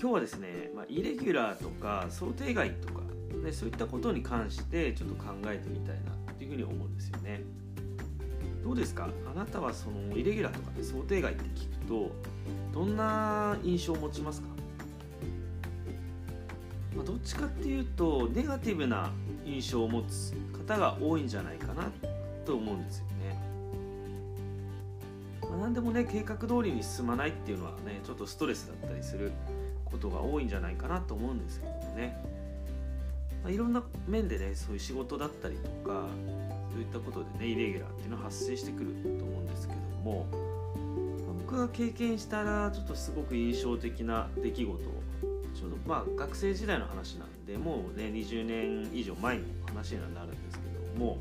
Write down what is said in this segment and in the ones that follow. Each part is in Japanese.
今日はですね、まあ、イレギュラーとか想定外とか、ね、そういったことに関してちょっと考えてみたいなっていうふうに思うんですよね。どうですか？あなたはそのイレギュラーとか、ね、想定外って聞くとどんな印象を持ちますか、まあ、どっちかっていうとネガティブな印象を持つ方が多いんじゃないかなと思うんですよね。まあ、何でもね計画通りに進まないっていうのはねちょっとストレスだったりすることが多いんじゃないかなと思うんですけどもね、まあ、いろんな面でねそういう仕事だったりとかそういったことでねイレギュラーっていうのは発生してくると思うんですけども、まあ、僕が経験したらちょっとすごく印象的な出来事ちょうどまあ学生時代の話なんでもうね20年以上前の話にはなるんですけども、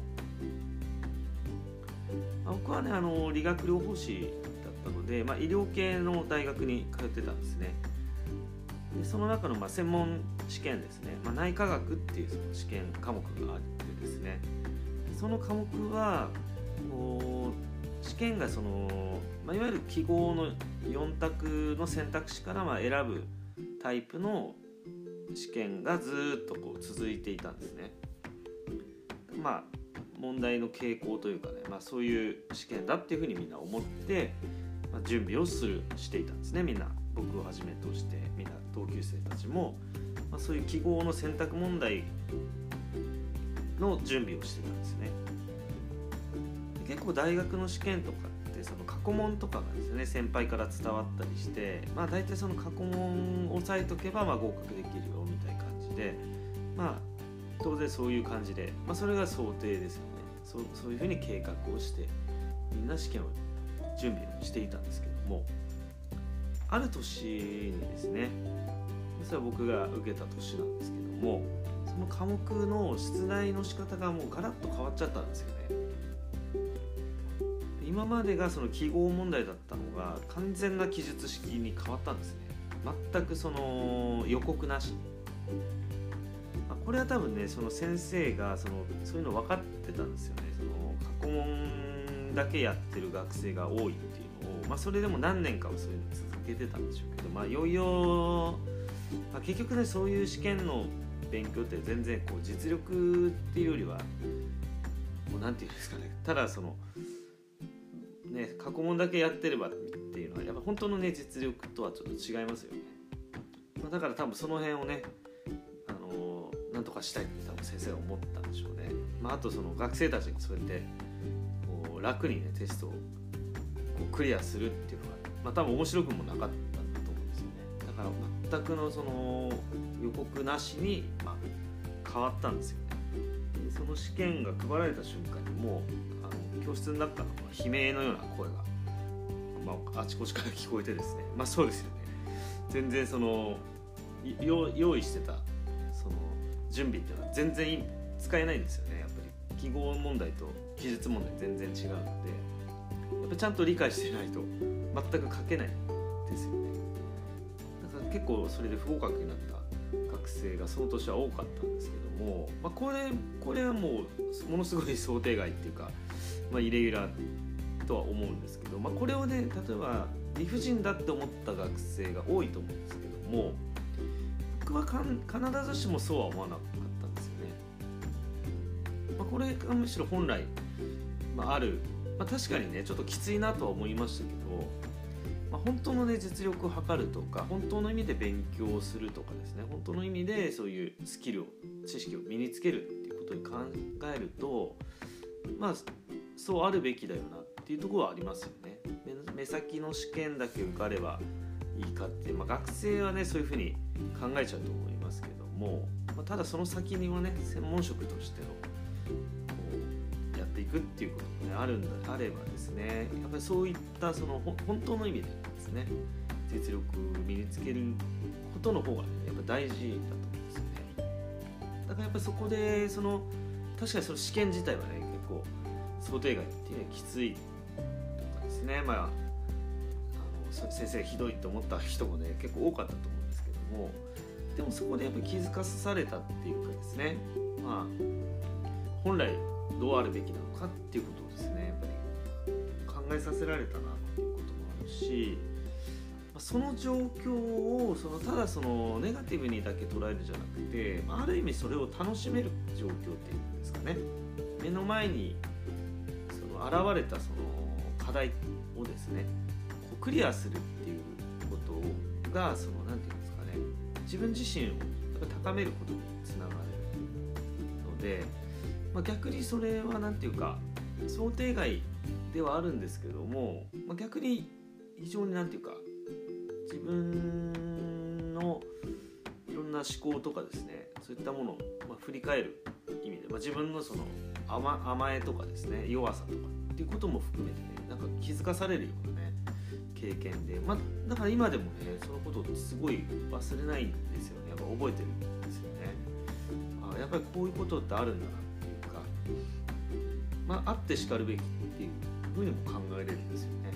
まあ、僕はねあの理学療法士だったので、まあ、医療系の大学に通ってたんですね。でその中のまあ専門試験ですね、まあ、内科学っていうその試験科目があってですね。その科目はこう試験がその、まあ、いわゆる記号の4択の選択肢からまあ選ぶタイプの試験がずっとこう続いていたんですね。まあ問題の傾向というかね、まあ、そういう試験だっていうふうにみんな思って、まあ、準備をするしていたんですねみんな。僕をはじめとしてみんな同級生たちも、まあ、そういう記号の選択問題の準備をしてたんですね。結構大学の試験とかってその過去問とかがですね先輩から伝わったりしてまあ大体その過去問を押さえとけばまあ合格できるよみたいな感じでまあ当然そういう感じで、まあ、それが想定ですよね。そうそういうふうに計画をしてみんな試験を準備をしていたんですけども。ある年にですね実は僕が受けた年なんですけどもその科目の出題の仕方がもうガラッと変わっちゃったんですよね。今までがその記号問題だったのが完全な記述式に変わったんですね。全くその予告なしに。これは多分ねその先生がそのそういうの分かってたんですよね。その過去問だけやってる学生が多いっていう。を、まあ、それでも何年かはそういうのを続けてたんでしょうけどまあいよいよ、まあ、結局ねそういう試験の勉強って全然こう実力っていうよりはもう何て言うんですかねただそのね過去問だけやってればっていうのはやっぱ本当のね実力とはちょっと違いますよね、まあ、だから多分その辺をねあのー、なんとかしたいって多分先生は思ったんでしょうね、まあ、あとその学生たちがそうやってこう楽にねテストをクリアするっていうのは、まあ、多分面白くもなかったと思うんですよね。だから全くのその予告なしに、まあ、変わったんですよね。でその試験が配られた瞬間にもうあの教室の中の悲鳴のような声が、まあ、あちこちから聞こえてですね。まあそうですよね。全然その用意してたその準備っていうのは全然使えないんですよね。やっぱり記号問題と記述問題全然違うので。やっぱちゃんと理解してないと全く書けないですよねだから結構それで不合格になった学生がその年は多かったんですけども、まあ、これこれはもうものすごい想定外っていうか、まあ、イレギュラーとは思うんですけど、まあ、これをね例えば理不尽だって思った学生が多いと思うんですけども僕は必ずしもそうは思わなかったんですよね。まあ、これがむしろ本来、まあ、ある、まあ、確かにねちょっときついなとは思いましたけどまあ、本当の、ね、実力を測るとか本当の意味で勉強をするとかですね本当の意味でそういうスキルを知識を身につけるっていうことに考えるとまあそうあるべきだよなっていうところはありますよね。目先の試験だけ受かればいいかって、まあ、学生はねそういうふうに考えちゃうと思いますけども、まあ、ただその先にはね専門職としてのくっていうことが、ね、あるんだあればですね。やっぱりそういったその本当の意味でですね実力を身につけることの方が、ね、やっぱ大事だと思うんですよね。だからやっぱりそこでその確かにその試験自体はね結構想定外っていうねきついとかですね。まああの先生ひどいと思った人もね結構多かったと思うんですけども。でもそこでやっぱり気づかされたっていうかですね。まあ本来どうあるべきなのかっていうことをですねやっぱり考えさせられたなっていうこともあるし、その状況をそのただそのネガティブにだけ捉えるんじゃなくてある意味それを楽しめる状況っていうんですかね。目の前にその現れたその課題をですねクリアするっていうことがその何て言うんですかね自分自身を高めることにつながるので、まあ、逆にそれは何て言うか想定外ではあるんですけども、まあ、逆に非常に何て言うか自分のいろんな思考とかですねそういったものを、ま振り返る意味で、まあ、自分のその甘甘えとかですね弱さとかっていうことも含めてねなんか気づかされるようなね経験で、まあ、だから今でもねそのことってすごい忘れないんですよね。やっぱ覚えてるんですよね。あやっぱりこういうことってあるんだなまああってしかるべきっていうふうにも考えれるんですよね。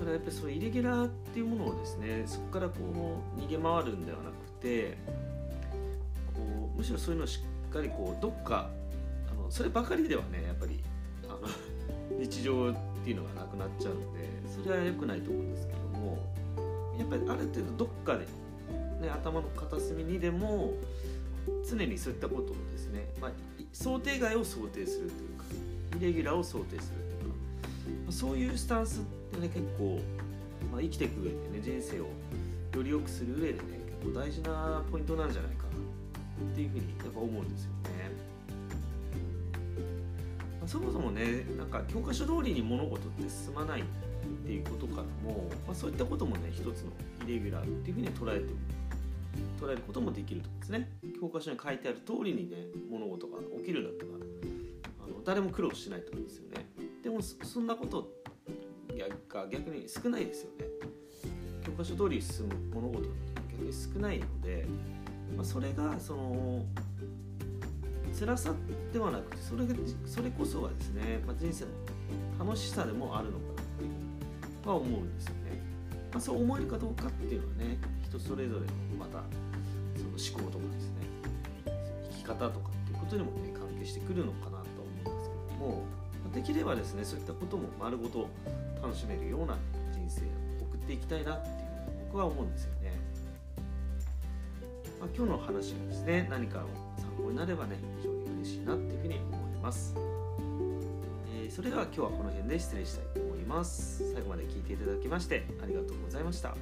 だからやっぱりそのイレギュラーっていうものをですねそこからこう逃げ回るんではなくてこうむしろそういうのをしっかりこうどっかあのそればかりではねやっぱりあの 日常っていうのがなくなっちゃうのでそれは良くないと思うんですけどもやっぱりある程度どっかで、ね、頭の片隅にでも常にそういったことをですね、まあ、想定外を想定するというかイレギュラーを想定するというか、まあ、そういうスタンスってね結構、まあ、生きていく上でね人生をより良くする上でね結構大事なポイントなんじゃないかなっていうふうにやっぱ思うんですよね。まあ、そもそもねなんか教科書通りに物事って進まないっていうことからも、まあ、そういったこともね一つのイレギュラーっていうふうに捉えて捉えることもできると思うんですね教科書に書いてある通りにね物事が起きるんだったらあの誰も苦労しないと思うんですよね。でもそんなことが逆に少ないですよね。教科書通りに進む物事って逆に少ないので、まあ、それがその辛さではなくてそれがそれこそがですね、まあ、人生の楽しさでもあるのかなっていうは思うんですよね、まあ、そう思えるかどうかっていうのはね人それぞれのまたその思考とかですね。方とかっていうことにもね関係してくるのかなと思うんですけどもできればですねそういったことも丸ごと楽しめるような人生を送っていきたいなっていう僕は思うんですよね、まあ、今日の話がですね何かの参考になればね非常に嬉しいなっていうふうに思います、えー、それでは今日はこの辺で失礼したいと思います。最後まで聞いていただきましてありがとうございました。